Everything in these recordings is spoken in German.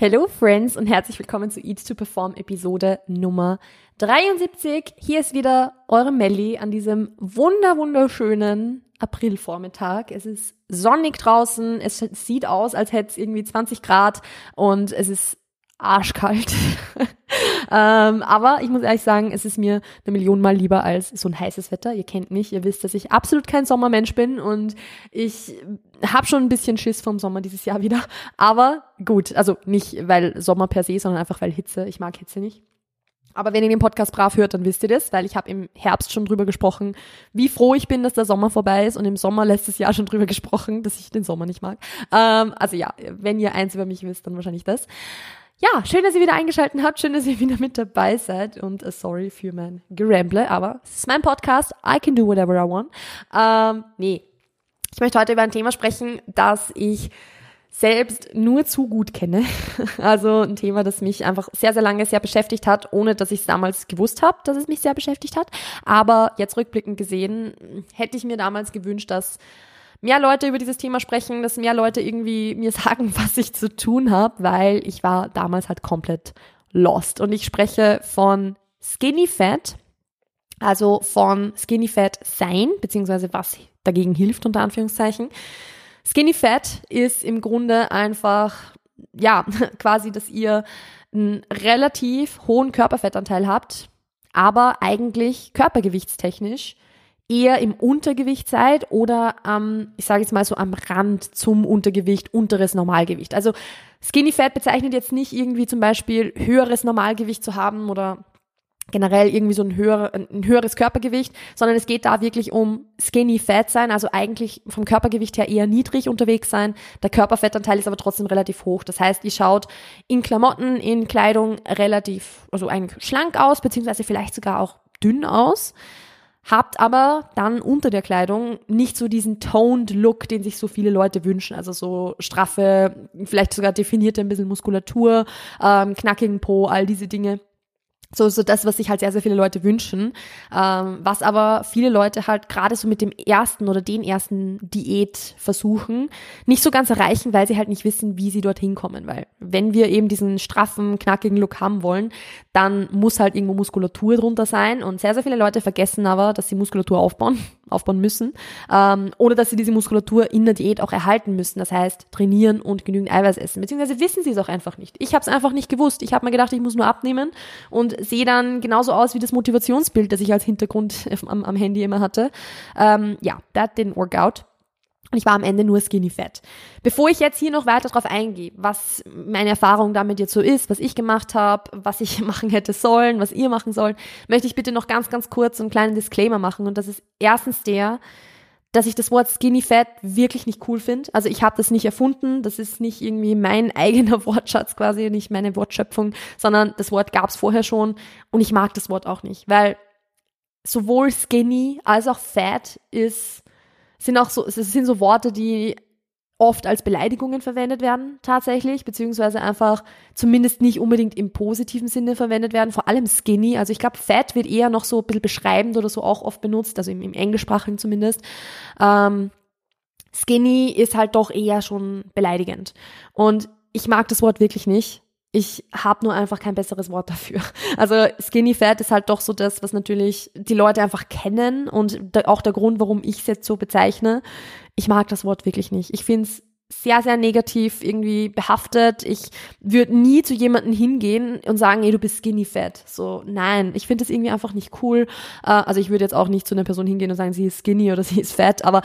Hello Friends und herzlich willkommen zu Eat to Perform Episode Nummer 73. Hier ist wieder eure Melli an diesem wunder wunderschönen Aprilvormittag. Es ist sonnig draußen, es sieht aus, als hätte es irgendwie 20 Grad und es ist arschkalt. ähm, aber ich muss ehrlich sagen, es ist mir eine Million Mal lieber als so ein heißes Wetter. Ihr kennt mich, ihr wisst, dass ich absolut kein Sommermensch bin und ich habe schon ein bisschen Schiss vom Sommer dieses Jahr wieder. Aber gut, also nicht weil Sommer per se, sondern einfach weil Hitze. Ich mag Hitze nicht. Aber wenn ihr den Podcast brav hört, dann wisst ihr das, weil ich habe im Herbst schon drüber gesprochen, wie froh ich bin, dass der Sommer vorbei ist und im Sommer letztes Jahr schon drüber gesprochen, dass ich den Sommer nicht mag. Ähm, also ja, wenn ihr eins über mich wisst, dann wahrscheinlich das. Ja, schön, dass ihr wieder eingeschaltet habt, schön, dass ihr wieder mit dabei seid und uh, sorry für mein Geramble, aber es ist mein Podcast, I can do whatever I want. Ähm, nee, ich möchte heute über ein Thema sprechen, das ich selbst nur zu gut kenne. Also ein Thema, das mich einfach sehr, sehr lange sehr beschäftigt hat, ohne dass ich es damals gewusst habe, dass es mich sehr beschäftigt hat. Aber jetzt rückblickend gesehen, hätte ich mir damals gewünscht, dass mehr Leute über dieses Thema sprechen, dass mehr Leute irgendwie mir sagen, was ich zu tun habe, weil ich war damals halt komplett lost. Und ich spreche von Skinny Fat, also von Skinny Fat sein, beziehungsweise was dagegen hilft, unter Anführungszeichen. Skinny Fat ist im Grunde einfach, ja, quasi, dass ihr einen relativ hohen Körperfettanteil habt, aber eigentlich körpergewichtstechnisch eher im Untergewicht seid oder am, ich sage jetzt mal so am Rand zum Untergewicht, unteres Normalgewicht. Also Skinny Fat bezeichnet jetzt nicht irgendwie zum Beispiel höheres Normalgewicht zu haben oder generell irgendwie so ein, höher, ein höheres Körpergewicht, sondern es geht da wirklich um skinny fat sein, also eigentlich vom Körpergewicht her eher niedrig unterwegs sein. Der Körperfettanteil ist aber trotzdem relativ hoch. Das heißt, ihr schaut in Klamotten, in Kleidung relativ, also eigentlich schlank aus, beziehungsweise vielleicht sogar auch dünn aus habt aber dann unter der Kleidung nicht so diesen toned Look, den sich so viele Leute wünschen. Also so straffe, vielleicht sogar definierte ein bisschen Muskulatur, ähm, knackigen Po, all diese Dinge so, so das, was sich halt sehr, sehr viele Leute wünschen. Ähm, was aber viele Leute halt gerade so mit dem ersten oder den ersten Diät versuchen, nicht so ganz erreichen, weil sie halt nicht wissen, wie sie dorthin kommen. Weil wenn wir eben diesen straffen, knackigen Look haben wollen, dann muss halt irgendwo Muskulatur drunter sein. Und sehr, sehr viele Leute vergessen aber, dass sie Muskulatur aufbauen, aufbauen müssen. Ähm, oder dass sie diese Muskulatur in der Diät auch erhalten müssen. Das heißt, trainieren und genügend Eiweiß essen. Beziehungsweise wissen sie es auch einfach nicht. Ich habe es einfach nicht gewusst. Ich habe mir gedacht, ich muss nur abnehmen und sehe dann genauso aus wie das Motivationsbild, das ich als Hintergrund am, am Handy immer hatte. Ähm, ja, that didn't work out. Und ich war am Ende nur skinny fat. Bevor ich jetzt hier noch weiter drauf eingehe, was meine Erfahrung damit jetzt so ist, was ich gemacht habe, was ich machen hätte sollen, was ihr machen sollt, möchte ich bitte noch ganz, ganz kurz einen kleinen Disclaimer machen. Und das ist erstens der, dass ich das Wort Skinny Fat wirklich nicht cool finde. Also ich habe das nicht erfunden, das ist nicht irgendwie mein eigener Wortschatz quasi, nicht meine Wortschöpfung, sondern das Wort gab es vorher schon und ich mag das Wort auch nicht, weil sowohl Skinny als auch Fat ist sind auch so es sind so Worte, die oft als Beleidigungen verwendet werden, tatsächlich, beziehungsweise einfach zumindest nicht unbedingt im positiven Sinne verwendet werden, vor allem skinny. Also ich glaube, fat wird eher noch so ein bisschen beschreibend oder so auch oft benutzt, also im, im Englischsprachigen zumindest. Ähm, skinny ist halt doch eher schon beleidigend. Und ich mag das Wort wirklich nicht. Ich habe nur einfach kein besseres Wort dafür. Also Skinny Fat ist halt doch so das, was natürlich die Leute einfach kennen und auch der Grund, warum ich es jetzt so bezeichne. Ich mag das Wort wirklich nicht. Ich finde es sehr, sehr negativ irgendwie behaftet. Ich würde nie zu jemandem hingehen und sagen, ey, du bist skinny fat. So, nein, ich finde das irgendwie einfach nicht cool. Äh, also ich würde jetzt auch nicht zu einer Person hingehen und sagen, sie ist skinny oder sie ist fat, aber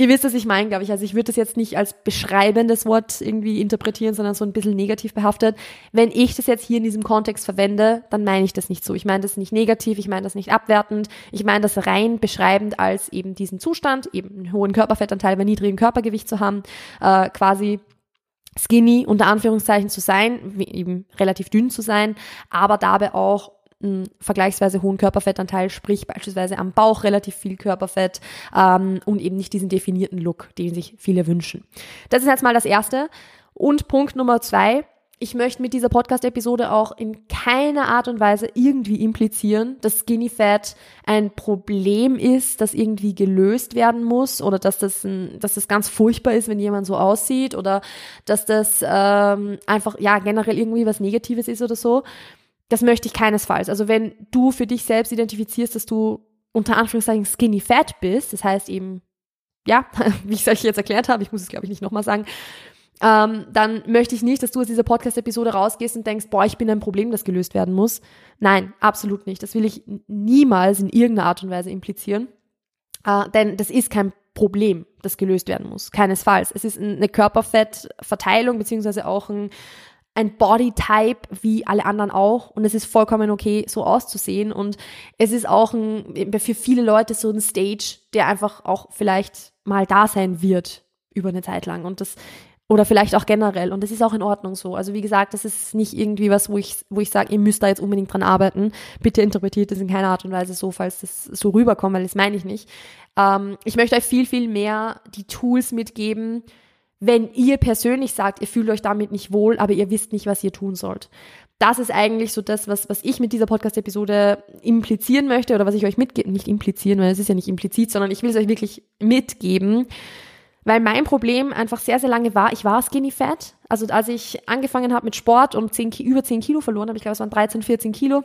Ihr wisst, was ich meine, glaube ich. Also ich würde das jetzt nicht als beschreibendes Wort irgendwie interpretieren, sondern so ein bisschen negativ behaftet. Wenn ich das jetzt hier in diesem Kontext verwende, dann meine ich das nicht so. Ich meine das nicht negativ, ich meine das nicht abwertend. Ich meine das rein beschreibend als eben diesen Zustand, eben einen hohen Körperfettanteil bei niedrigem Körpergewicht zu haben, äh, quasi skinny unter Anführungszeichen zu sein, eben relativ dünn zu sein, aber dabei auch einen vergleichsweise hohen Körperfettanteil, sprich beispielsweise am Bauch relativ viel Körperfett ähm, und eben nicht diesen definierten Look, den sich viele wünschen. Das ist jetzt mal das Erste. Und Punkt Nummer zwei, ich möchte mit dieser Podcast-Episode auch in keiner Art und Weise irgendwie implizieren, dass Skinny Fat ein Problem ist, das irgendwie gelöst werden muss oder dass das, ein, dass das ganz furchtbar ist, wenn jemand so aussieht oder dass das ähm, einfach ja generell irgendwie was Negatives ist oder so. Das möchte ich keinesfalls. Also wenn du für dich selbst identifizierst, dass du unter Anführungszeichen Skinny Fat bist, das heißt eben ja, wie ich es euch jetzt erklärt habe, ich muss es glaube ich nicht nochmal sagen, ähm, dann möchte ich nicht, dass du aus dieser Podcast-Episode rausgehst und denkst, boah, ich bin ein Problem, das gelöst werden muss. Nein, absolut nicht. Das will ich niemals in irgendeiner Art und Weise implizieren. Äh, denn das ist kein Problem, das gelöst werden muss. Keinesfalls. Es ist eine Körperfettverteilung beziehungsweise auch ein, ein Bodytype wie alle anderen auch und es ist vollkommen okay, so auszusehen und es ist auch ein, für viele Leute so ein Stage, der einfach auch vielleicht mal da sein wird über eine Zeit lang und das oder vielleicht auch generell. Und das ist auch in Ordnung so. Also wie gesagt, das ist nicht irgendwie was, wo ich, wo ich sage, ihr müsst da jetzt unbedingt dran arbeiten. Bitte interpretiert das in keiner Art und Weise so, falls das so rüberkommt, weil das meine ich nicht. Ähm, ich möchte euch viel, viel mehr die Tools mitgeben, wenn ihr persönlich sagt, ihr fühlt euch damit nicht wohl, aber ihr wisst nicht, was ihr tun sollt. Das ist eigentlich so das, was, was ich mit dieser Podcast-Episode implizieren möchte oder was ich euch mitgeben, nicht implizieren, weil es ist ja nicht implizit, sondern ich will es euch wirklich mitgeben weil mein Problem einfach sehr, sehr lange war, ich war skinny fat. Also als ich angefangen habe mit Sport und 10, über 10 Kilo verloren habe, ich glaube es waren 13, 14 Kilo,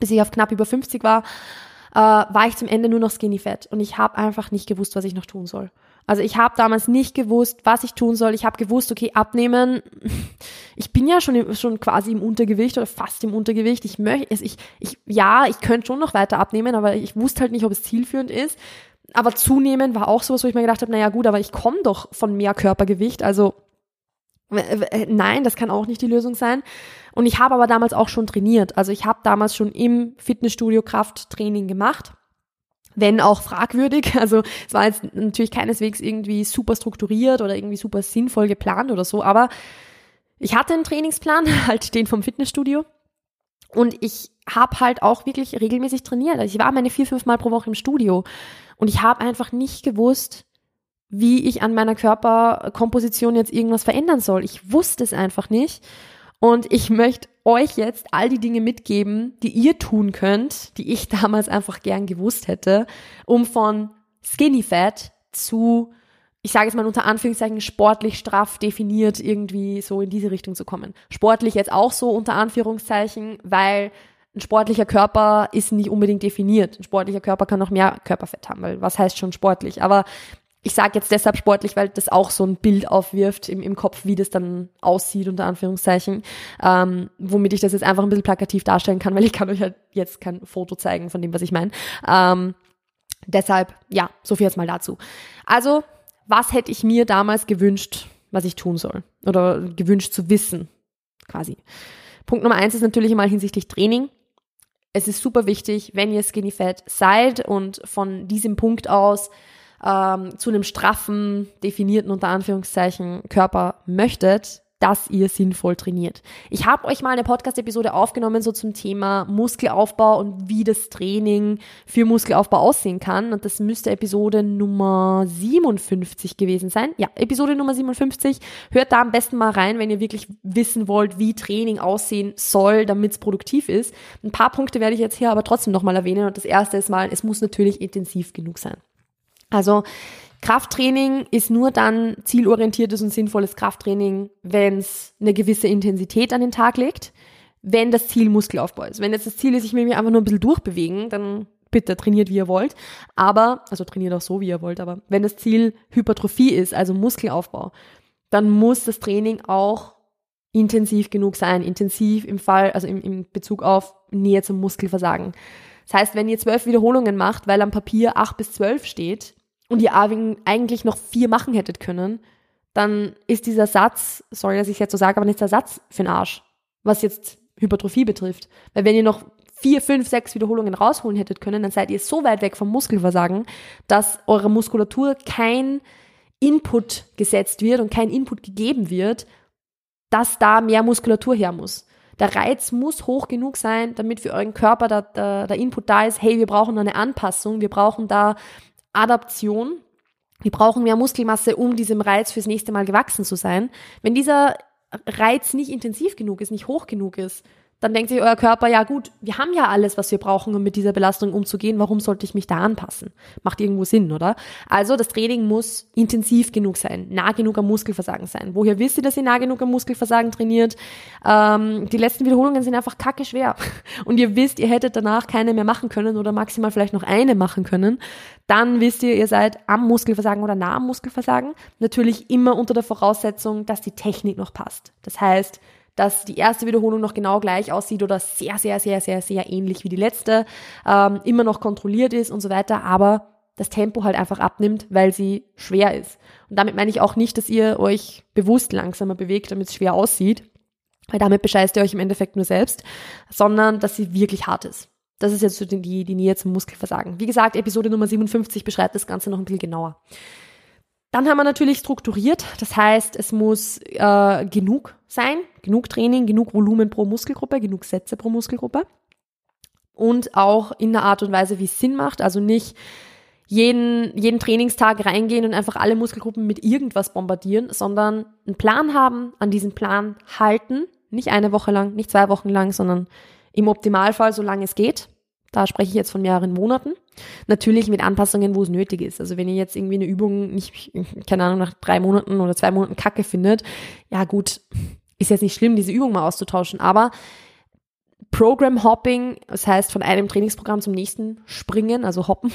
bis ich auf knapp über 50 war, äh, war ich zum Ende nur noch skinny fat. Und ich habe einfach nicht gewusst, was ich noch tun soll. Also ich habe damals nicht gewusst, was ich tun soll. Ich habe gewusst, okay, abnehmen. Ich bin ja schon, schon quasi im Untergewicht oder fast im Untergewicht. Ich möchte, ich, ich, ja, ich könnte schon noch weiter abnehmen, aber ich wusste halt nicht, ob es zielführend ist aber zunehmen war auch sowas, wo ich mir gedacht habe, naja gut, aber ich komme doch von mehr Körpergewicht, also nein, das kann auch nicht die Lösung sein. Und ich habe aber damals auch schon trainiert. Also ich habe damals schon im Fitnessstudio Krafttraining gemacht. Wenn auch fragwürdig. Also es war jetzt natürlich keineswegs irgendwie super strukturiert oder irgendwie super sinnvoll geplant oder so. Aber ich hatte einen Trainingsplan, halt den vom Fitnessstudio. Und ich habe halt auch wirklich regelmäßig trainiert. Also ich war meine vier, fünf Mal pro Woche im Studio. Und ich habe einfach nicht gewusst, wie ich an meiner Körperkomposition jetzt irgendwas verändern soll. Ich wusste es einfach nicht. Und ich möchte euch jetzt all die Dinge mitgeben, die ihr tun könnt, die ich damals einfach gern gewusst hätte, um von Skinny Fat zu, ich sage es mal unter Anführungszeichen, sportlich straff definiert irgendwie so in diese Richtung zu kommen. Sportlich jetzt auch so unter Anführungszeichen, weil ein sportlicher Körper ist nicht unbedingt definiert. Ein sportlicher Körper kann noch mehr Körperfett haben, weil was heißt schon sportlich? Aber ich sage jetzt deshalb sportlich, weil das auch so ein Bild aufwirft im, im Kopf, wie das dann aussieht, unter Anführungszeichen, ähm, womit ich das jetzt einfach ein bisschen plakativ darstellen kann, weil ich kann euch halt jetzt kein Foto zeigen von dem, was ich meine. Ähm, deshalb, ja, so viel jetzt mal dazu. Also, was hätte ich mir damals gewünscht, was ich tun soll? Oder gewünscht zu wissen, quasi. Punkt Nummer eins ist natürlich mal hinsichtlich Training es ist super wichtig, wenn ihr Skinny Fat seid und von diesem Punkt aus ähm, zu einem straffen, definierten unter Anführungszeichen Körper möchtet, dass ihr sinnvoll trainiert. Ich habe euch mal eine Podcast-Episode aufgenommen, so zum Thema Muskelaufbau und wie das Training für Muskelaufbau aussehen kann. Und das müsste Episode Nummer 57 gewesen sein. Ja, Episode Nummer 57. Hört da am besten mal rein, wenn ihr wirklich wissen wollt, wie Training aussehen soll, damit es produktiv ist. Ein paar Punkte werde ich jetzt hier aber trotzdem nochmal erwähnen. Und das erste ist mal, es muss natürlich intensiv genug sein. Also Krafttraining ist nur dann zielorientiertes und sinnvolles Krafttraining, wenn es eine gewisse Intensität an den Tag legt, wenn das Ziel Muskelaufbau ist. Wenn jetzt das Ziel ist, ich will mich einfach nur ein bisschen durchbewegen, dann bitte trainiert, wie ihr wollt. Aber, also trainiert auch so, wie ihr wollt, aber wenn das Ziel Hypertrophie ist, also Muskelaufbau, dann muss das Training auch intensiv genug sein. Intensiv im Fall, also im, im Bezug auf Nähe zum Muskelversagen. Das heißt, wenn ihr zwölf Wiederholungen macht, weil am Papier acht bis zwölf steht, und ihr eigentlich noch vier machen hättet können, dann ist dieser Satz, sorry, dass ich es jetzt so sage, aber nicht der Satz für den Arsch, was jetzt Hypertrophie betrifft. Weil wenn ihr noch vier, fünf, sechs Wiederholungen rausholen hättet können, dann seid ihr so weit weg vom Muskelversagen, dass eurer Muskulatur kein Input gesetzt wird und kein Input gegeben wird, dass da mehr Muskulatur her muss. Der Reiz muss hoch genug sein, damit für euren Körper der, der, der Input da ist, hey, wir brauchen eine Anpassung, wir brauchen da Adaption. Wir brauchen mehr Muskelmasse, um diesem Reiz fürs nächste Mal gewachsen zu sein. Wenn dieser Reiz nicht intensiv genug ist, nicht hoch genug ist, dann denkt sich euer Körper, ja gut, wir haben ja alles, was wir brauchen, um mit dieser Belastung umzugehen. Warum sollte ich mich da anpassen? Macht irgendwo Sinn, oder? Also das Training muss intensiv genug sein, nah genug am Muskelversagen sein. Woher wisst ihr, dass ihr nah genug am Muskelversagen trainiert? Ähm, die letzten Wiederholungen sind einfach kacke schwer. Und ihr wisst, ihr hättet danach keine mehr machen können oder maximal vielleicht noch eine machen können. Dann wisst ihr, ihr seid am Muskelversagen oder nah am Muskelversagen. Natürlich immer unter der Voraussetzung, dass die Technik noch passt. Das heißt, dass die erste Wiederholung noch genau gleich aussieht oder sehr, sehr, sehr, sehr, sehr ähnlich wie die letzte, ähm, immer noch kontrolliert ist und so weiter, aber das Tempo halt einfach abnimmt, weil sie schwer ist. Und damit meine ich auch nicht, dass ihr euch bewusst langsamer bewegt, damit es schwer aussieht, weil damit bescheißt ihr euch im Endeffekt nur selbst, sondern dass sie wirklich hart ist. Das ist jetzt so die, die Nähe zum Muskelversagen. Wie gesagt, Episode Nummer 57 beschreibt das Ganze noch ein bisschen genauer. Dann haben wir natürlich strukturiert, das heißt, es muss äh, genug sein, genug Training, genug Volumen pro Muskelgruppe, genug Sätze pro Muskelgruppe. Und auch in der Art und Weise, wie es Sinn macht, also nicht jeden, jeden Trainingstag reingehen und einfach alle Muskelgruppen mit irgendwas bombardieren, sondern einen Plan haben, an diesen Plan halten, nicht eine Woche lang, nicht zwei Wochen lang, sondern im Optimalfall so lange es geht. Da spreche ich jetzt von mehreren Monaten. Natürlich mit Anpassungen, wo es nötig ist. Also wenn ihr jetzt irgendwie eine Übung nicht, keine Ahnung, nach drei Monaten oder zwei Monaten Kacke findet, ja gut, ist jetzt nicht schlimm, diese Übung mal auszutauschen. Aber Program Hopping, das heißt von einem Trainingsprogramm zum nächsten springen, also hoppen,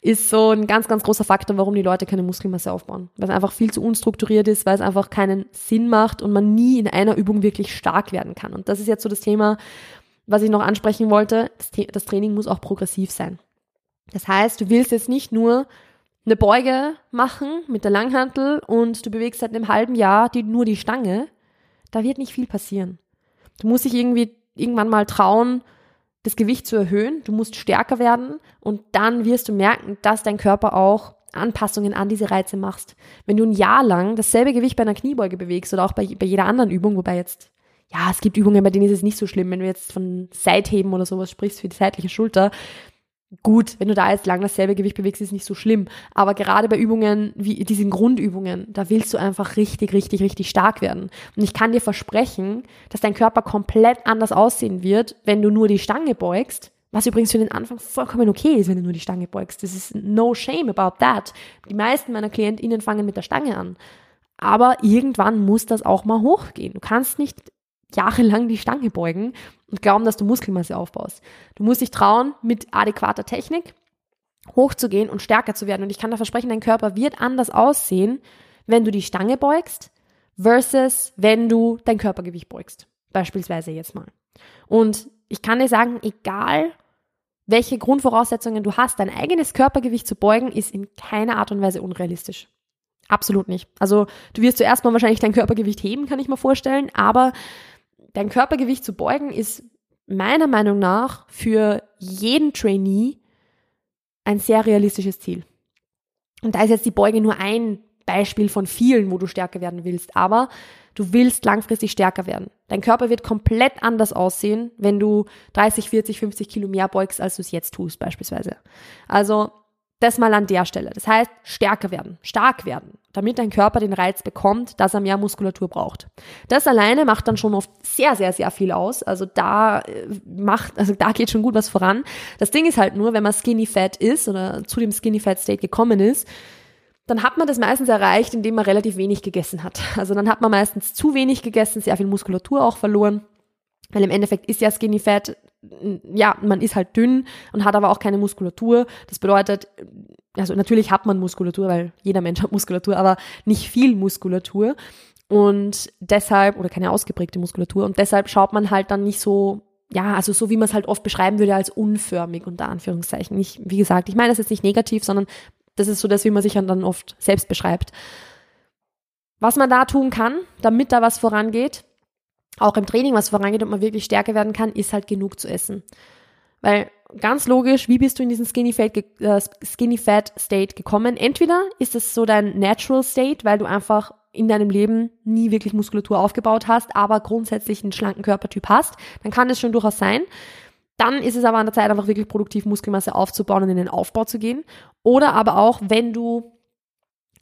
ist so ein ganz, ganz großer Faktor, warum die Leute keine Muskelmasse aufbauen. Weil es einfach viel zu unstrukturiert ist, weil es einfach keinen Sinn macht und man nie in einer Übung wirklich stark werden kann. Und das ist jetzt so das Thema, was ich noch ansprechen wollte, das, das Training muss auch progressiv sein. Das heißt, du willst jetzt nicht nur eine Beuge machen mit der Langhantel und du bewegst seit einem halben Jahr die, nur die Stange, da wird nicht viel passieren. Du musst dich irgendwie irgendwann mal trauen, das Gewicht zu erhöhen, du musst stärker werden und dann wirst du merken, dass dein Körper auch Anpassungen an diese Reize machst. Wenn du ein Jahr lang dasselbe Gewicht bei einer Kniebeuge bewegst oder auch bei, bei jeder anderen Übung, wobei jetzt ja, es gibt Übungen, bei denen ist es nicht so schlimm, wenn du jetzt von Seitheben oder sowas sprichst für die seitliche Schulter. Gut, wenn du da jetzt lang dasselbe Gewicht bewegst, ist nicht so schlimm. Aber gerade bei Übungen wie diesen Grundübungen, da willst du einfach richtig, richtig, richtig stark werden. Und ich kann dir versprechen, dass dein Körper komplett anders aussehen wird, wenn du nur die Stange beugst. Was übrigens für den Anfang vollkommen okay ist, wenn du nur die Stange beugst. Das ist no shame about that. Die meisten meiner KlientInnen fangen mit der Stange an. Aber irgendwann muss das auch mal hochgehen. Du kannst nicht jahrelang die Stange beugen und glauben, dass du Muskelmasse aufbaust. Du musst dich trauen, mit adäquater Technik hochzugehen und stärker zu werden. Und ich kann da versprechen, dein Körper wird anders aussehen, wenn du die Stange beugst, versus wenn du dein Körpergewicht beugst. Beispielsweise jetzt mal. Und ich kann dir sagen, egal welche Grundvoraussetzungen du hast, dein eigenes Körpergewicht zu beugen, ist in keiner Art und Weise unrealistisch. Absolut nicht. Also du wirst zuerst mal wahrscheinlich dein Körpergewicht heben, kann ich mir vorstellen, aber dein Körpergewicht zu beugen ist meiner Meinung nach für jeden Trainee ein sehr realistisches Ziel. Und da ist jetzt die Beuge nur ein Beispiel von vielen, wo du stärker werden willst. Aber du willst langfristig stärker werden. Dein Körper wird komplett anders aussehen, wenn du 30, 40, 50 Kilo mehr beugst, als du es jetzt tust, beispielsweise. Also das mal an der Stelle. Das heißt, stärker werden, stark werden, damit dein Körper den Reiz bekommt, dass er mehr Muskulatur braucht. Das alleine macht dann schon oft sehr, sehr, sehr viel aus. Also da äh, macht, also da geht schon gut was voran. Das Ding ist halt nur, wenn man skinny fat ist oder zu dem skinny fat State gekommen ist, dann hat man das meistens erreicht, indem man relativ wenig gegessen hat. Also dann hat man meistens zu wenig gegessen, sehr viel Muskulatur auch verloren. Weil im Endeffekt ist ja Skinny Fat ja, man ist halt dünn und hat aber auch keine Muskulatur. Das bedeutet, also natürlich hat man Muskulatur, weil jeder Mensch hat Muskulatur, aber nicht viel Muskulatur. Und deshalb, oder keine ausgeprägte Muskulatur, und deshalb schaut man halt dann nicht so, ja, also so wie man es halt oft beschreiben würde, als unförmig unter Anführungszeichen. Nicht, wie gesagt, ich meine das jetzt nicht negativ, sondern das ist so das, wie man sich dann oft selbst beschreibt. Was man da tun kann, damit da was vorangeht, auch im Training was vorangeht und man wirklich stärker werden kann, ist halt genug zu essen. Weil ganz logisch, wie bist du in diesen Skinny Fat, äh, Skinny Fat State gekommen? Entweder ist es so dein Natural State, weil du einfach in deinem Leben nie wirklich Muskulatur aufgebaut hast, aber grundsätzlich einen schlanken Körpertyp hast, dann kann es schon durchaus sein. Dann ist es aber an der Zeit, einfach wirklich produktiv Muskelmasse aufzubauen und in den Aufbau zu gehen. Oder aber auch, wenn du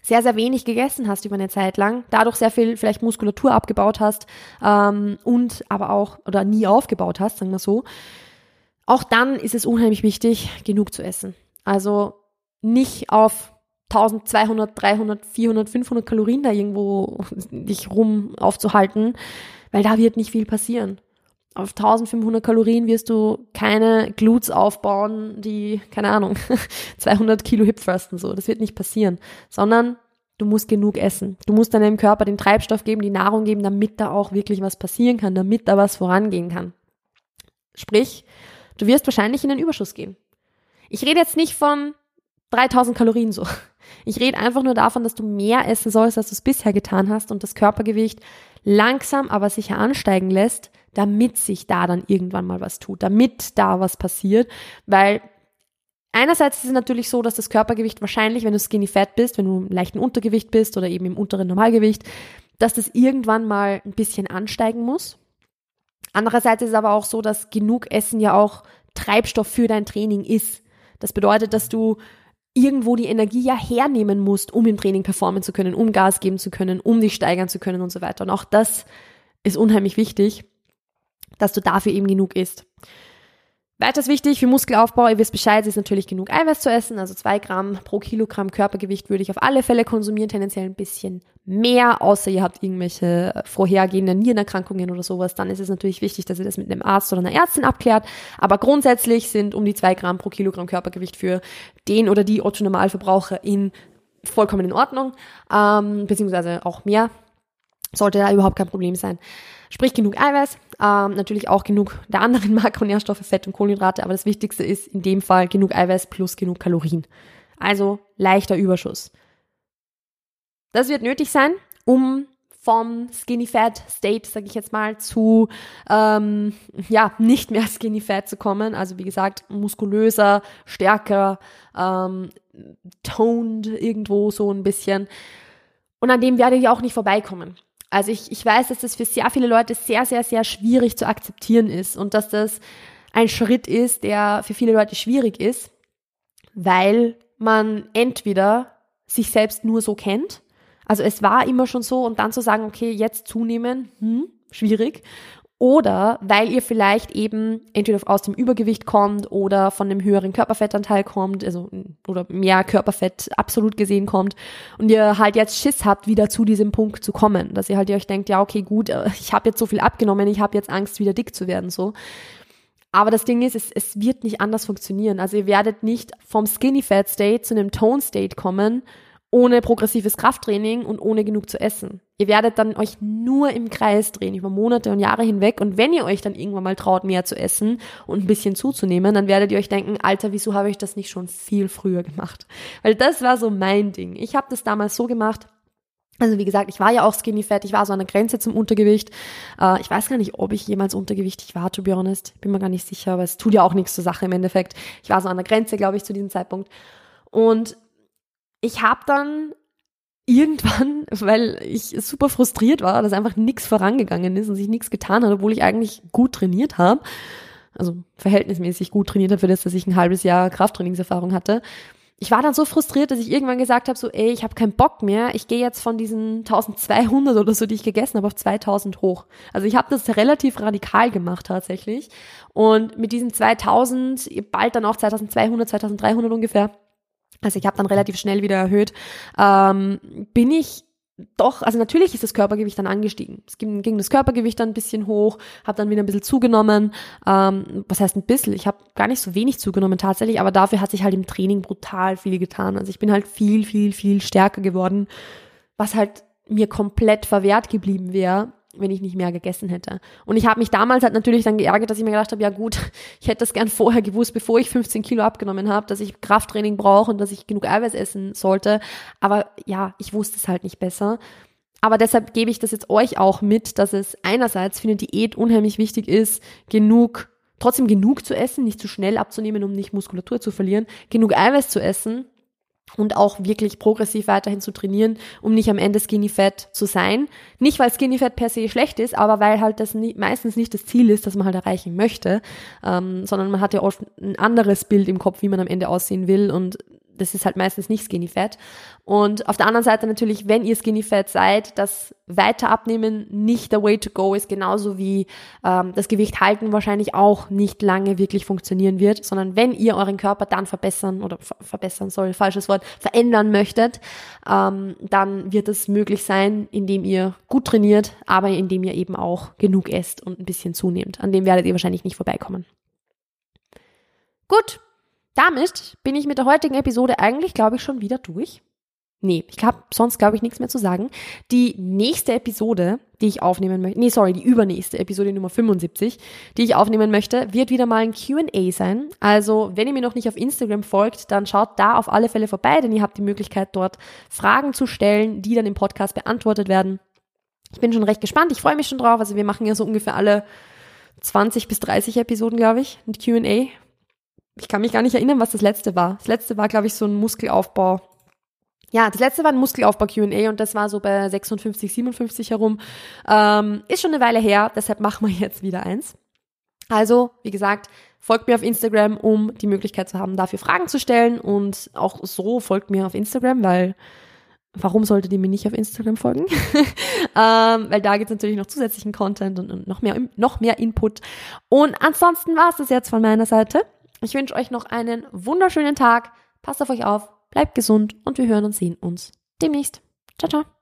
sehr, sehr wenig gegessen hast über eine Zeit lang, dadurch sehr viel vielleicht Muskulatur abgebaut hast ähm, und aber auch oder nie aufgebaut hast, sagen wir so, auch dann ist es unheimlich wichtig, genug zu essen. Also nicht auf 1200, 300, 400, 500 Kalorien da irgendwo dich rum aufzuhalten, weil da wird nicht viel passieren. Auf 1500 Kalorien wirst du keine Glutes aufbauen, die, keine Ahnung, 200 Kilo Hip thrusten, so. Das wird nicht passieren, sondern du musst genug essen. Du musst deinem Körper den Treibstoff geben, die Nahrung geben, damit da auch wirklich was passieren kann, damit da was vorangehen kann. Sprich, du wirst wahrscheinlich in den Überschuss gehen. Ich rede jetzt nicht von 3000 Kalorien so. Ich rede einfach nur davon, dass du mehr essen sollst, als du es bisher getan hast und das Körpergewicht langsam, aber sicher ansteigen lässt, damit sich da dann irgendwann mal was tut, damit da was passiert, weil Einerseits ist es natürlich so, dass das Körpergewicht wahrscheinlich, wenn du skinny fat bist, wenn du im leichten Untergewicht bist oder eben im unteren Normalgewicht, dass das irgendwann mal ein bisschen ansteigen muss. Andererseits ist es aber auch so, dass genug Essen ja auch Treibstoff für dein Training ist. Das bedeutet, dass du irgendwo die Energie ja hernehmen musst, um im Training performen zu können, um Gas geben zu können, um dich steigern zu können und so weiter. Und auch das ist unheimlich wichtig, dass du dafür eben genug isst. Weiters wichtig für Muskelaufbau, ihr wisst Bescheid, ist natürlich genug Eiweiß zu essen. Also zwei Gramm pro Kilogramm Körpergewicht würde ich auf alle Fälle konsumieren, tendenziell ein bisschen mehr, außer ihr habt irgendwelche vorhergehenden Nierenerkrankungen oder sowas. Dann ist es natürlich wichtig, dass ihr das mit einem Arzt oder einer Ärztin abklärt. Aber grundsätzlich sind um die zwei Gramm pro Kilogramm Körpergewicht für den oder die Otto-Normalverbraucher in vollkommen in Ordnung, ähm, beziehungsweise auch mehr. Sollte da überhaupt kein Problem sein. Sprich genug Eiweiß, ähm, natürlich auch genug der anderen Makronährstoffe, Fett und Kohlenhydrate, aber das Wichtigste ist in dem Fall genug Eiweiß plus genug Kalorien. Also leichter Überschuss. Das wird nötig sein, um vom Skinny Fat State, sage ich jetzt mal, zu ähm, ja nicht mehr Skinny Fat zu kommen. Also wie gesagt, muskulöser, stärker, ähm, toned irgendwo so ein bisschen. Und an dem werde ich auch nicht vorbeikommen. Also ich, ich weiß, dass das für sehr viele Leute sehr, sehr, sehr schwierig zu akzeptieren ist und dass das ein Schritt ist, der für viele Leute schwierig ist, weil man entweder sich selbst nur so kennt, also es war immer schon so und dann zu sagen, okay, jetzt zunehmen, hm, schwierig, oder weil ihr vielleicht eben entweder aus dem Übergewicht kommt oder von einem höheren Körperfettanteil kommt, also oder mehr Körperfett absolut gesehen kommt und ihr halt jetzt Schiss habt, wieder zu diesem Punkt zu kommen, dass ihr halt euch denkt, ja okay gut, äh, ich habe jetzt so viel abgenommen, ich habe jetzt Angst, wieder dick zu werden so. Aber das Ding ist, es, es wird nicht anders funktionieren. Also ihr werdet nicht vom Skinny Fat State zu einem Tone State kommen ohne progressives Krafttraining und ohne genug zu essen. Ihr werdet dann euch nur im Kreis drehen über Monate und Jahre hinweg und wenn ihr euch dann irgendwann mal traut, mehr zu essen und ein bisschen zuzunehmen, dann werdet ihr euch denken, Alter, wieso habe ich das nicht schon viel früher gemacht? Weil das war so mein Ding. Ich habe das damals so gemacht, also wie gesagt, ich war ja auch skinny fat, ich war so an der Grenze zum Untergewicht. Äh, ich weiß gar nicht, ob ich jemals untergewichtig war, to be honest. Bin mir gar nicht sicher, aber es tut ja auch nichts zur Sache im Endeffekt. Ich war so an der Grenze, glaube ich, zu diesem Zeitpunkt. Und ich habe dann irgendwann, weil ich super frustriert war, dass einfach nichts vorangegangen ist und sich nichts getan hat, obwohl ich eigentlich gut trainiert habe, also verhältnismäßig gut trainiert habe für das, dass ich ein halbes Jahr Krafttrainingserfahrung hatte. Ich war dann so frustriert, dass ich irgendwann gesagt habe, so, ey, ich habe keinen Bock mehr, ich gehe jetzt von diesen 1200 oder so, die ich gegessen habe, auf 2000 hoch. Also ich habe das relativ radikal gemacht tatsächlich und mit diesen 2000, bald dann auch 2200, 2300 ungefähr, also ich habe dann relativ schnell wieder erhöht, ähm, bin ich doch, also natürlich ist das Körpergewicht dann angestiegen. Es ging, ging das Körpergewicht dann ein bisschen hoch, habe dann wieder ein bisschen zugenommen. Ähm, was heißt ein bisschen? Ich habe gar nicht so wenig zugenommen tatsächlich, aber dafür hat sich halt im Training brutal viel getan. Also ich bin halt viel, viel, viel stärker geworden, was halt mir komplett verwehrt geblieben wäre, wenn ich nicht mehr gegessen hätte. Und ich habe mich damals halt natürlich dann geärgert, dass ich mir gedacht habe, ja gut, ich hätte das gern vorher gewusst, bevor ich 15 Kilo abgenommen habe, dass ich Krafttraining brauche und dass ich genug Eiweiß essen sollte. Aber ja, ich wusste es halt nicht besser. Aber deshalb gebe ich das jetzt euch auch mit, dass es einerseits für eine Diät unheimlich wichtig ist, genug, trotzdem genug zu essen, nicht zu schnell abzunehmen, um nicht Muskulatur zu verlieren, genug Eiweiß zu essen, und auch wirklich progressiv weiterhin zu trainieren, um nicht am Ende Skinny Fat zu sein. Nicht, weil Skinny Fat per se schlecht ist, aber weil halt das nie, meistens nicht das Ziel ist, das man halt erreichen möchte, ähm, sondern man hat ja oft ein anderes Bild im Kopf, wie man am Ende aussehen will und das ist halt meistens nicht Skinny Fat. Und auf der anderen Seite natürlich, wenn ihr Skinny Fat seid, das weiter abnehmen nicht der Way to go ist, genauso wie ähm, das Gewicht halten wahrscheinlich auch nicht lange wirklich funktionieren wird, sondern wenn ihr euren Körper dann verbessern oder ver verbessern soll, falsches Wort, verändern möchtet, ähm, dann wird es möglich sein, indem ihr gut trainiert, aber indem ihr eben auch genug esst und ein bisschen zunehmt. An dem werdet ihr wahrscheinlich nicht vorbeikommen. Gut, damit bin ich mit der heutigen Episode eigentlich, glaube ich, schon wieder durch. Nee, ich habe sonst, glaube ich, nichts mehr zu sagen. Die nächste Episode, die ich aufnehmen möchte, nee, sorry, die übernächste Episode Nummer 75, die ich aufnehmen möchte, wird wieder mal ein QA sein. Also, wenn ihr mir noch nicht auf Instagram folgt, dann schaut da auf alle Fälle vorbei, denn ihr habt die Möglichkeit, dort Fragen zu stellen, die dann im Podcast beantwortet werden. Ich bin schon recht gespannt, ich freue mich schon drauf. Also, wir machen ja so ungefähr alle 20 bis 30 Episoden, glaube ich, ein QA ich kann mich gar nicht erinnern, was das letzte war. Das letzte war, glaube ich, so ein Muskelaufbau. Ja, das letzte war ein Muskelaufbau QA und das war so bei 56, 57 herum. Ähm, ist schon eine Weile her, deshalb machen wir jetzt wieder eins. Also, wie gesagt, folgt mir auf Instagram, um die Möglichkeit zu haben, dafür Fragen zu stellen. Und auch so folgt mir auf Instagram, weil warum solltet ihr mir nicht auf Instagram folgen? ähm, weil da gibt es natürlich noch zusätzlichen Content und, noch, mehr, noch mehr Input. Und ansonsten war es das jetzt von meiner Seite. Ich wünsche euch noch einen wunderschönen Tag. Passt auf euch auf, bleibt gesund und wir hören und sehen uns demnächst. Ciao, ciao.